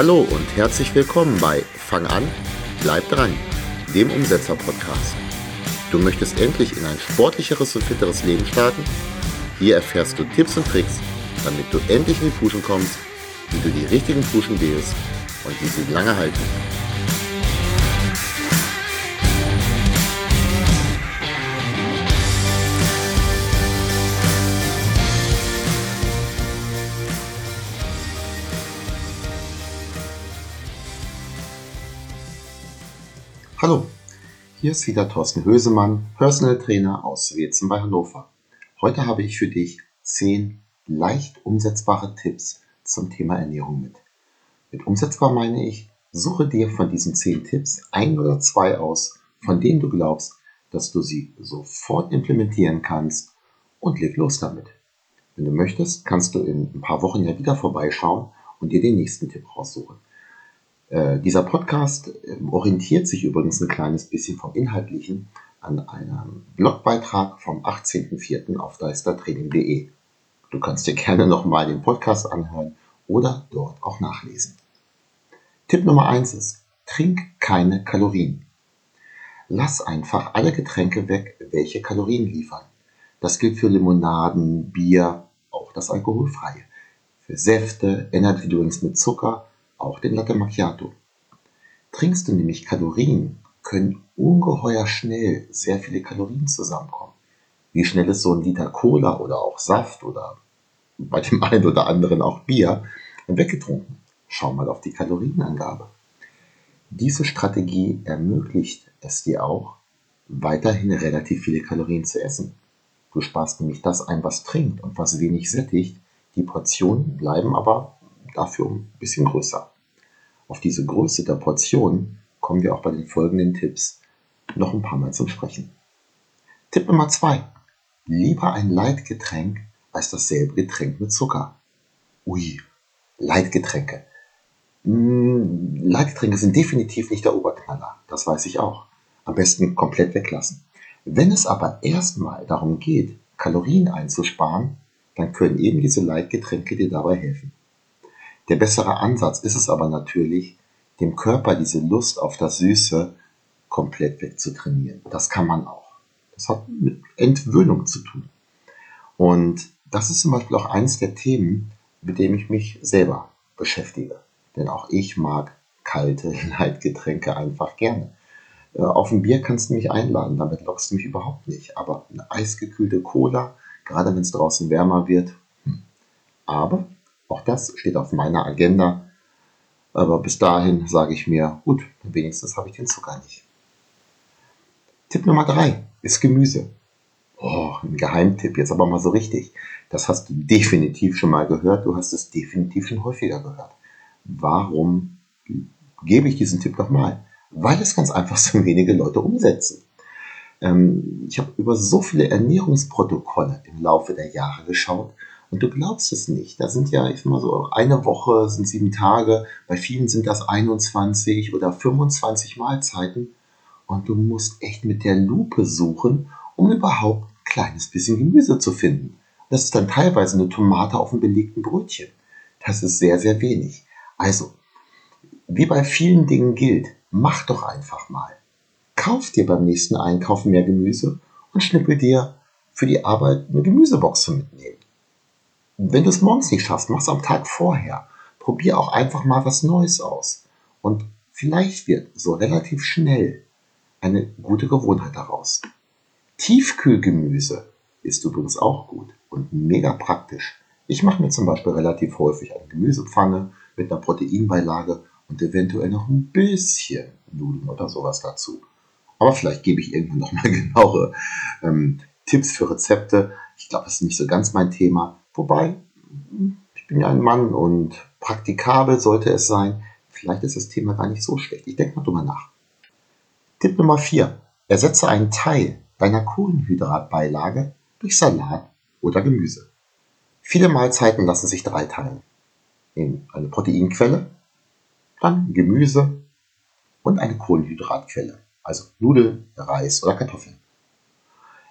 Hallo und herzlich willkommen bei Fang an, bleib dran, dem Umsetzer-Podcast. Du möchtest endlich in ein sportlicheres und fitteres Leben starten? Hier erfährst du Tipps und Tricks, damit du endlich in die Puschen kommst, wie du die richtigen Puschen wählst und wie sie lange halten. Hallo, hier ist wieder Thorsten Hösemann, Personal Trainer aus Wetzen bei Hannover. Heute habe ich für dich 10 leicht umsetzbare Tipps zum Thema Ernährung mit. Mit umsetzbar meine ich, suche dir von diesen 10 Tipps ein oder zwei aus, von denen du glaubst, dass du sie sofort implementieren kannst und leg los damit. Wenn du möchtest, kannst du in ein paar Wochen ja wieder vorbeischauen und dir den nächsten Tipp raussuchen. Äh, dieser Podcast äh, orientiert sich übrigens ein kleines bisschen vom Inhaltlichen an einem Blogbeitrag vom 18.04. auf deistertraining.de. Du kannst dir gerne nochmal den Podcast anhören oder dort auch nachlesen. Tipp Nummer 1 ist, trink keine Kalorien. Lass einfach alle Getränke weg, welche Kalorien liefern. Das gilt für Limonaden, Bier, auch das alkoholfreie. Für Säfte, Energy Drinks mit Zucker auch den Latte Macchiato. Trinkst du nämlich Kalorien, können ungeheuer schnell sehr viele Kalorien zusammenkommen. Wie schnell ist so ein Liter Cola oder auch Saft oder bei dem einen oder anderen auch Bier weggetrunken? Schau mal auf die Kalorienangabe. Diese Strategie ermöglicht es dir auch, weiterhin relativ viele Kalorien zu essen. Du sparst nämlich das ein, was trinkt und was wenig sättigt. Die Portionen bleiben aber dafür ein bisschen größer. Auf diese Größe der Portion kommen wir auch bei den folgenden Tipps noch ein paar Mal zum Sprechen. Tipp Nummer zwei: Lieber ein Leitgetränk als dasselbe Getränk mit Zucker. Ui, Leitgetränke. Hm, Leitgetränke sind definitiv nicht der Oberknaller, das weiß ich auch. Am besten komplett weglassen. Wenn es aber erstmal darum geht, Kalorien einzusparen, dann können eben diese Leitgetränke dir dabei helfen. Der bessere Ansatz ist es aber natürlich, dem Körper diese Lust auf das Süße komplett wegzutrainieren. Das kann man auch. Das hat mit Entwöhnung zu tun. Und das ist zum Beispiel auch eines der Themen, mit dem ich mich selber beschäftige. Denn auch ich mag kalte Leitgetränke einfach gerne. Äh, auf ein Bier kannst du mich einladen, damit lockst du mich überhaupt nicht. Aber eine eisgekühlte Cola, gerade wenn es draußen wärmer wird. Hm. Aber auch das steht auf meiner Agenda. Aber bis dahin sage ich mir, gut, wenigstens habe ich den Zucker nicht. Tipp Nummer drei ist Gemüse. Oh, ein Geheimtipp, jetzt aber mal so richtig. Das hast du definitiv schon mal gehört, du hast es definitiv schon häufiger gehört. Warum gebe ich diesen Tipp nochmal? Weil es ganz einfach so wenige Leute umsetzen. Ähm, ich habe über so viele Ernährungsprotokolle im Laufe der Jahre geschaut und du glaubst es nicht. Da sind ja, ich sag mal so, eine Woche sind sieben Tage, bei vielen sind das 21 oder 25 Mahlzeiten. Und du musst echt mit der Lupe suchen, um überhaupt ein kleines bisschen Gemüse zu finden. Das ist dann teilweise eine Tomate auf einem belegten Brötchen. Das ist sehr, sehr wenig. Also, wie bei vielen Dingen gilt, mach doch einfach mal. Kauf dir beim nächsten Einkaufen mehr Gemüse und schnippel dir für die Arbeit eine Gemüsebox zu mitnehmen. Wenn du es morgens nicht schaffst, mach es am Tag vorher. Probier auch einfach mal was Neues aus. Und vielleicht wird so relativ schnell eine gute Gewohnheit daraus. Tiefkühlgemüse ist übrigens auch gut und mega praktisch. Ich mache mir zum Beispiel relativ häufig eine Gemüsepfanne mit einer Proteinbeilage und eventuell noch ein bisschen Nudeln oder sowas dazu. Aber vielleicht gebe ich irgendwann noch mal genauere ähm, Tipps für Rezepte. Ich glaube, das ist nicht so ganz mein Thema. Wobei, ich bin ja ein Mann und praktikabel sollte es sein. Vielleicht ist das Thema gar nicht so schlecht. Ich denke mal drüber nach. Tipp Nummer 4. Ersetze einen Teil deiner Kohlenhydratbeilage durch Salat oder Gemüse. Viele Mahlzeiten lassen sich drei teilen. In eine Proteinquelle, dann Gemüse und eine Kohlenhydratquelle, also Nudeln, Reis oder Kartoffeln.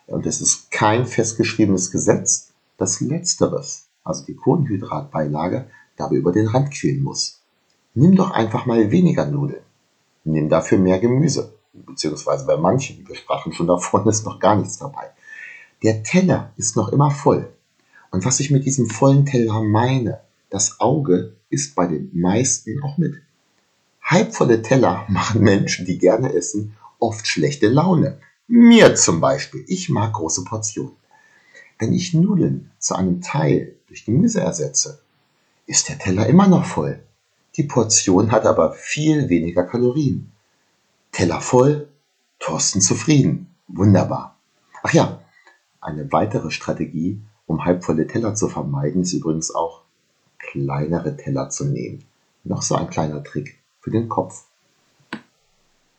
Und es ist kein festgeschriebenes Gesetz, dass letzteres, also die Kohlenhydratbeilage, dabei über den Rand quillen muss. Nimm doch einfach mal weniger Nudeln. Nimm dafür mehr Gemüse. Beziehungsweise bei manchen, wir sprachen schon davon, ist noch gar nichts dabei. Der Teller ist noch immer voll. Und was ich mit diesem vollen Teller meine, das Auge ist bei den meisten auch mit. Halbvolle Teller machen Menschen, die gerne essen, oft schlechte Laune. Mir zum Beispiel. Ich mag große Portionen. Wenn ich Nudeln zu einem Teil durch Gemüse ersetze, ist der Teller immer noch voll. Die Portion hat aber viel weniger Kalorien. Teller voll, Thorsten zufrieden. Wunderbar. Ach ja, eine weitere Strategie, um halbvolle Teller zu vermeiden, ist übrigens auch kleinere Teller zu nehmen. Noch so ein kleiner Trick für den Kopf.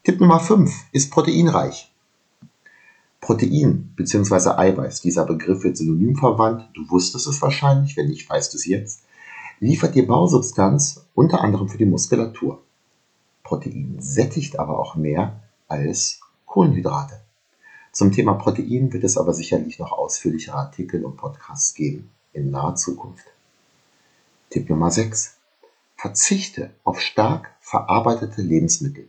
Tipp Nummer 5 ist proteinreich. Protein bzw. Eiweiß, dieser Begriff wird synonym verwandt, du wusstest es wahrscheinlich, wenn nicht, weißt du es jetzt, liefert dir Bausubstanz unter anderem für die Muskulatur. Protein sättigt aber auch mehr als Kohlenhydrate. Zum Thema Protein wird es aber sicherlich noch ausführlichere Artikel und Podcasts geben in naher Zukunft. Tipp Nummer 6. Verzichte auf stark verarbeitete Lebensmittel.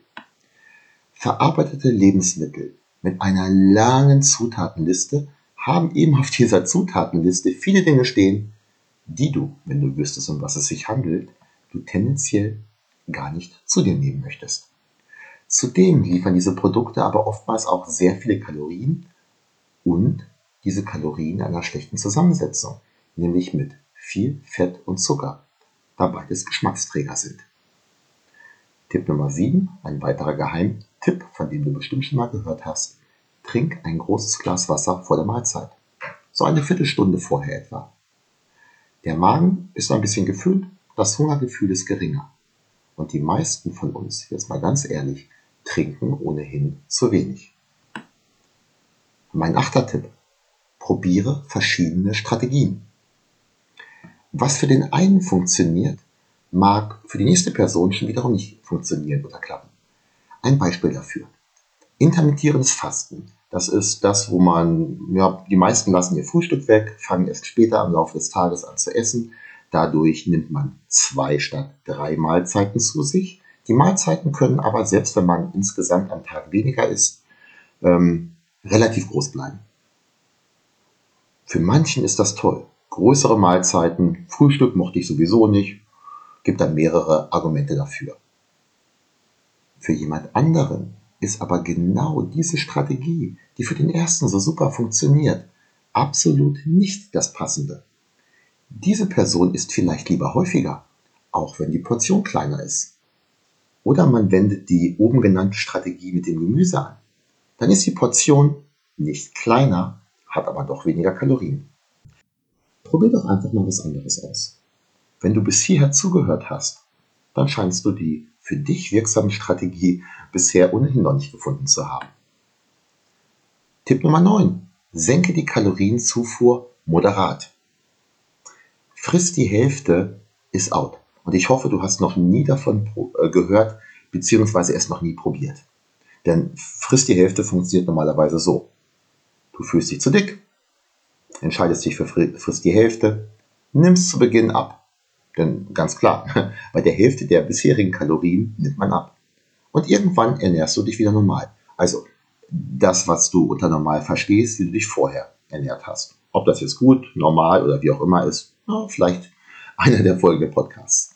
Verarbeitete Lebensmittel mit einer langen Zutatenliste haben eben auf dieser Zutatenliste viele Dinge stehen, die du, wenn du wüsstest, um was es sich handelt, du tendenziell gar nicht zu dir nehmen möchtest. Zudem liefern diese Produkte aber oftmals auch sehr viele Kalorien und diese Kalorien einer schlechten Zusammensetzung, nämlich mit viel Fett und Zucker, da beides Geschmacksträger sind. Tipp Nummer 7, ein weiterer Geheimtipp, von dem du bestimmt schon mal gehört hast. Trink ein großes Glas Wasser vor der Mahlzeit. So eine Viertelstunde vorher etwa. Der Magen ist ein bisschen gefüllt, das Hungergefühl ist geringer. Und die meisten von uns, jetzt mal ganz ehrlich, trinken ohnehin zu wenig. Mein achter Tipp. Probiere verschiedene Strategien. Was für den einen funktioniert, mag für die nächste Person schon wiederum nicht funktionieren oder klappen. Ein Beispiel dafür. Intermittierendes Fasten. Das ist das, wo man, ja, die meisten lassen ihr Frühstück weg, fangen erst später im Laufe des Tages an zu essen. Dadurch nimmt man zwei statt drei Mahlzeiten zu sich. Die Mahlzeiten können aber, selbst wenn man insgesamt am Tag weniger isst, ähm, relativ groß bleiben. Für manchen ist das toll. Größere Mahlzeiten, Frühstück mochte ich sowieso nicht, gibt dann mehrere Argumente dafür. Für jemand anderen ist aber genau diese Strategie, die für den ersten so super funktioniert, absolut nicht das Passende. Diese Person isst vielleicht lieber häufiger, auch wenn die Portion kleiner ist. Oder man wendet die oben genannte Strategie mit dem Gemüse an. Dann ist die Portion nicht kleiner, hat aber doch weniger Kalorien. Probier doch einfach mal was anderes aus. Wenn du bis hierher zugehört hast, dann scheinst du die für dich wirksame Strategie bisher ohnehin noch nicht gefunden zu haben. Tipp Nummer 9. Senke die Kalorienzufuhr moderat. Friss die Hälfte ist out. Und ich hoffe, du hast noch nie davon äh, gehört, beziehungsweise es noch nie probiert. Denn friss die Hälfte funktioniert normalerweise so. Du fühlst dich zu dick, entscheidest dich für friss die Hälfte, nimmst zu Beginn ab. Denn ganz klar, bei der Hälfte der bisherigen Kalorien nimmt man ab. Und irgendwann ernährst du dich wieder normal. Also das, was du unter normal verstehst, wie du dich vorher ernährt hast. Ob das jetzt gut, normal oder wie auch immer ist, vielleicht einer der folgenden Podcasts.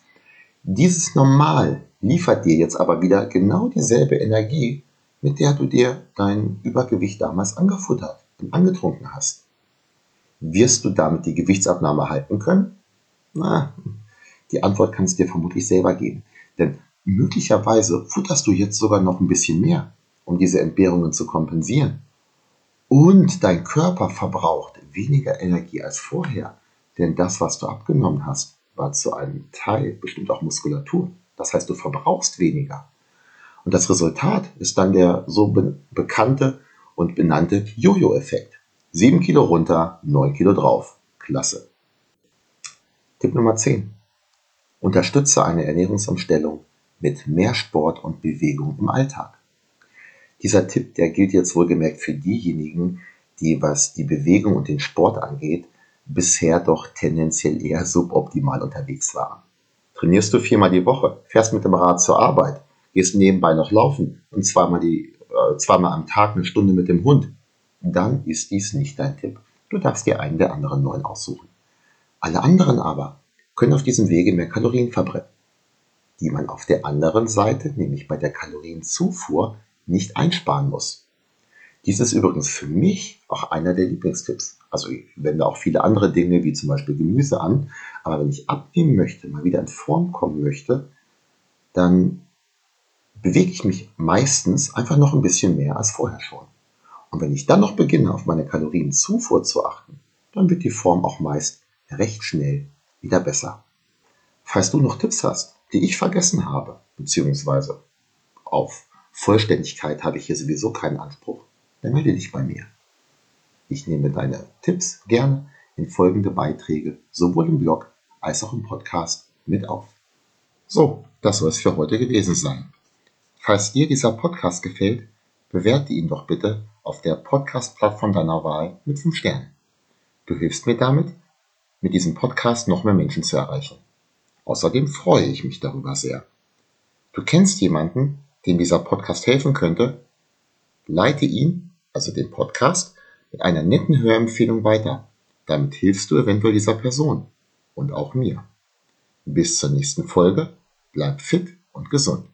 Dieses Normal liefert dir jetzt aber wieder genau dieselbe Energie, mit der du dir dein Übergewicht damals angefuttert und angetrunken hast. Wirst du damit die Gewichtsabnahme halten können? Na, die Antwort kannst du dir vermutlich selber geben. Denn möglicherweise futterst du jetzt sogar noch ein bisschen mehr, um diese Entbehrungen zu kompensieren. Und dein Körper verbraucht weniger Energie als vorher. Denn das, was du abgenommen hast, war zu einem Teil bestimmt auch Muskulatur. Das heißt, du verbrauchst weniger. Und das Resultat ist dann der so be bekannte und benannte Jojo-Effekt. 7 Kilo runter, 9 Kilo drauf. Klasse. Tipp Nummer 10. Unterstütze eine Ernährungsumstellung mit mehr Sport und Bewegung im Alltag. Dieser Tipp, der gilt jetzt wohlgemerkt für diejenigen, die, was die Bewegung und den Sport angeht, bisher doch tendenziell eher suboptimal unterwegs waren. Trainierst du viermal die Woche, fährst mit dem Rad zur Arbeit, gehst nebenbei noch laufen und zweimal, die, äh, zweimal am Tag eine Stunde mit dem Hund, dann ist dies nicht dein Tipp. Du darfst dir einen der anderen neun aussuchen. Alle anderen aber können auf diesem Wege mehr Kalorien verbrennen, die man auf der anderen Seite, nämlich bei der Kalorienzufuhr, nicht einsparen muss. Dies ist übrigens für mich auch einer der Lieblingstipps. Also ich wende auch viele andere Dinge wie zum Beispiel Gemüse an. Aber wenn ich abnehmen möchte, mal wieder in Form kommen möchte, dann bewege ich mich meistens einfach noch ein bisschen mehr als vorher schon. Und wenn ich dann noch beginne, auf meine Kalorienzufuhr zu achten, dann wird die Form auch meist recht schnell wieder besser. Falls du noch Tipps hast, die ich vergessen habe, beziehungsweise auf Vollständigkeit habe ich hier sowieso keinen Anspruch, dann melde dich bei mir. Ich nehme deine Tipps gerne in folgende Beiträge sowohl im Blog als auch im Podcast mit auf. So, das soll es für heute gewesen sein. Falls dir dieser Podcast gefällt, bewerte ihn doch bitte auf der Podcast-Plattform deiner Wahl mit 5 Sternen. Du hilfst mir damit, mit diesem Podcast noch mehr Menschen zu erreichen. Außerdem freue ich mich darüber sehr. Du kennst jemanden, dem dieser Podcast helfen könnte? Leite ihn, also den Podcast, mit einer netten Hörempfehlung weiter. Damit hilfst du eventuell dieser Person und auch mir. Bis zur nächsten Folge. Bleib fit und gesund.